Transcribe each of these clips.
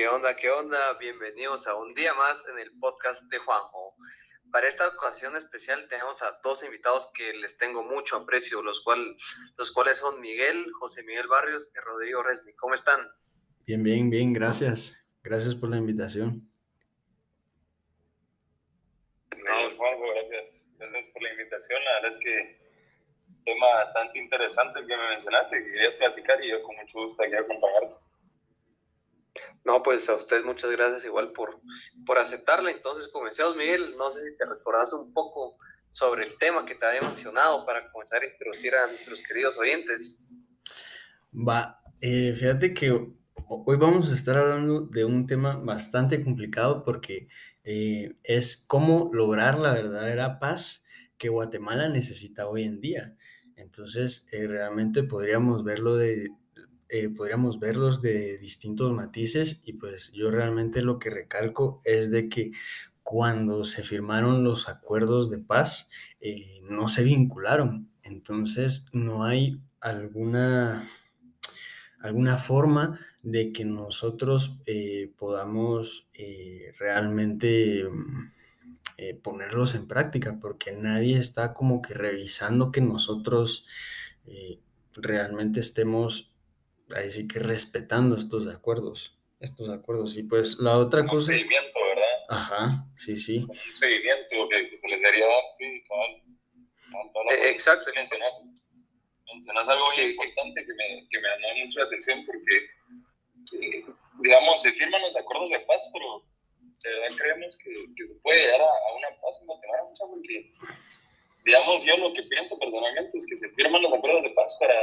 ¿Qué onda? ¿Qué onda? Bienvenidos a un día más en el podcast de Juanjo. Para esta ocasión especial tenemos a dos invitados que les tengo mucho aprecio, los, cual, los cuales son Miguel, José Miguel Barrios y Rodrigo Resni. ¿Cómo están? Bien, bien, bien, gracias. Gracias por la invitación. No, Juanjo, gracias. Gracias por la invitación. La verdad es que tema bastante interesante que me mencionaste, que querías platicar y yo con mucho gusto aquí acompañarte. No, pues a usted muchas gracias igual por, por aceptarla. Entonces, comencemos, Miguel. No sé si te recordás un poco sobre el tema que te había mencionado para comenzar a introducir a nuestros queridos oyentes. Va, eh, fíjate que hoy vamos a estar hablando de un tema bastante complicado porque eh, es cómo lograr la verdadera paz que Guatemala necesita hoy en día. Entonces, eh, realmente podríamos verlo de, eh, podríamos verlos de distintos matices y pues yo realmente lo que recalco es de que cuando se firmaron los acuerdos de paz eh, no se vincularon, entonces no hay alguna, alguna forma de que nosotros eh, podamos realmente ponerlos en práctica, porque nadie está como que revisando que nosotros realmente estemos ahí sí que respetando estos acuerdos, estos acuerdos. Y pues la otra Como cosa... Un seguimiento, ¿verdad? Ajá, sí, sí. Un seguimiento que, se les daría, sí, cabal. Eh, exacto. Mencionas, mencionas algo muy importante que me, que me llamó mucho la atención porque, eh, digamos, se firman los acuerdos de paz, pero de verdad creemos que, que se puede llegar a, a, una paz en Guatemala, porque, digamos, yo lo que pienso personalmente es que se firman los acuerdos de paz para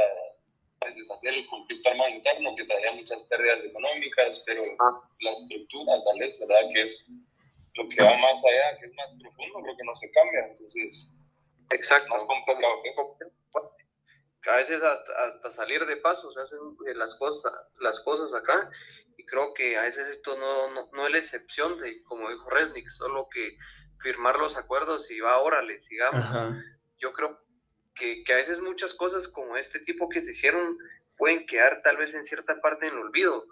deshacer el conflicto armado interno que traería muchas pérdidas económicas, pero la estructura tal vez, ¿verdad? Que es lo que va más allá, que es más profundo, creo que no se cambia, entonces... Exacto. Más complicado que eso. A veces hasta, hasta salir de paso se hacen eh, las cosas, las cosas acá y creo que a veces esto no, no, no es la excepción de, como dijo Resnick, solo que firmar los acuerdos y va, órale, sigamos. Ajá. Yo creo que, que, a veces muchas cosas como este tipo que se hicieron pueden quedar tal vez en cierta parte en el olvido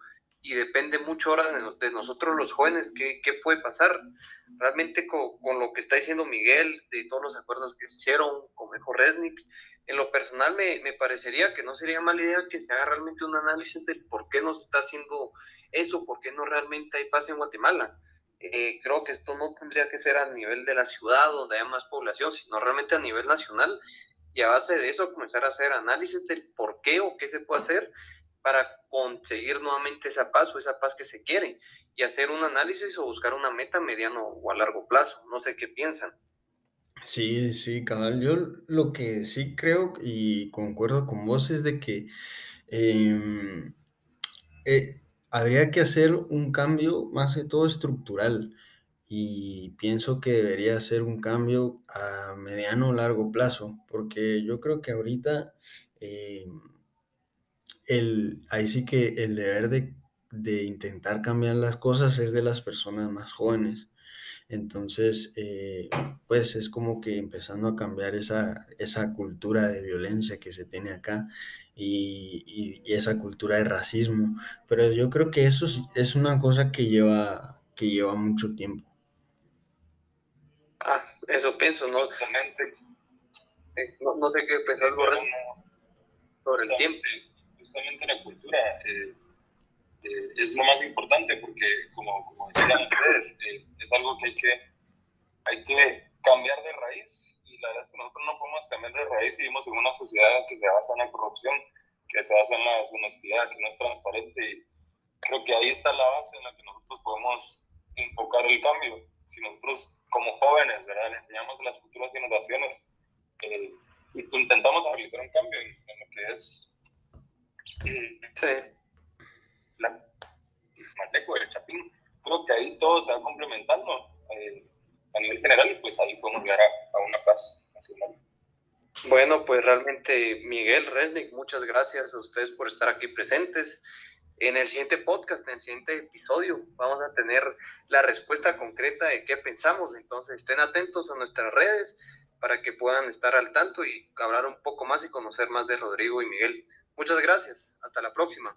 y depende mucho ahora de, nosotros los jóvenes qué, qué puede pasar. Realmente con, con, lo que está diciendo Miguel, de todos los acuerdos que se hicieron, con Mejo Resnick, en lo personal me, me, parecería que no sería mala idea que se haga realmente un análisis del por qué no se está haciendo eso, por qué no realmente hay paz en Guatemala. Eh, creo que esto no tendría que ser a nivel de la ciudad donde haya más población, sino realmente a nivel nacional y a base de eso comenzar a hacer análisis del por qué o qué se puede hacer para conseguir nuevamente esa paz o esa paz que se quiere y hacer un análisis o buscar una meta mediano o a largo plazo. No sé qué piensan. Sí, sí, cabal. Yo lo que sí creo y concuerdo con vos es de que eh, eh, habría que hacer un cambio más de todo estructural y pienso que debería ser un cambio a mediano o largo plazo, porque yo creo que ahorita eh, el, ahí sí que el deber de, de, intentar cambiar las cosas es de las personas más jóvenes. Entonces, eh, pues es como que empezando a cambiar esa, esa cultura de violencia que se tiene acá y, y, esa cultura de racismo. Pero yo creo que eso es una cosa que lleva, que lleva mucho tiempo. Eso pienso, ¿no? Eh, no, no, sé qué pensar sobre, sobre el tiempo. Justamente la cultura eh, eh, es lo más importante porque, como, como decían ustedes, eh, es algo que hay, que hay que cambiar de raíz y la verdad es que nosotros no podemos cambiar de raíz y vivimos en una sociedad que se basa en la corrupción, que se basa en la deshonestidad, que no es transparente y creo que ahí está la base en la que nosotros podemos enfocar el cambio. Si nosotros como jóvenes, ¿verdad? Le enseñamos a las futuras generaciones eh, intentamos realizar un cambio en, en lo que es eh, sí. la Mateco, el Chapín. Creo que ahí todo se va complementando eh, a nivel general y pues ahí podemos llegar a, a una paz nacional. Bueno, pues realmente Miguel Resnick, muchas gracias a ustedes por estar aquí presentes. En el siguiente podcast, en el siguiente episodio, vamos a tener la respuesta concreta de qué pensamos. Entonces, estén atentos a nuestras redes para que puedan estar al tanto y hablar un poco más y conocer más de Rodrigo y Miguel. Muchas gracias. Hasta la próxima.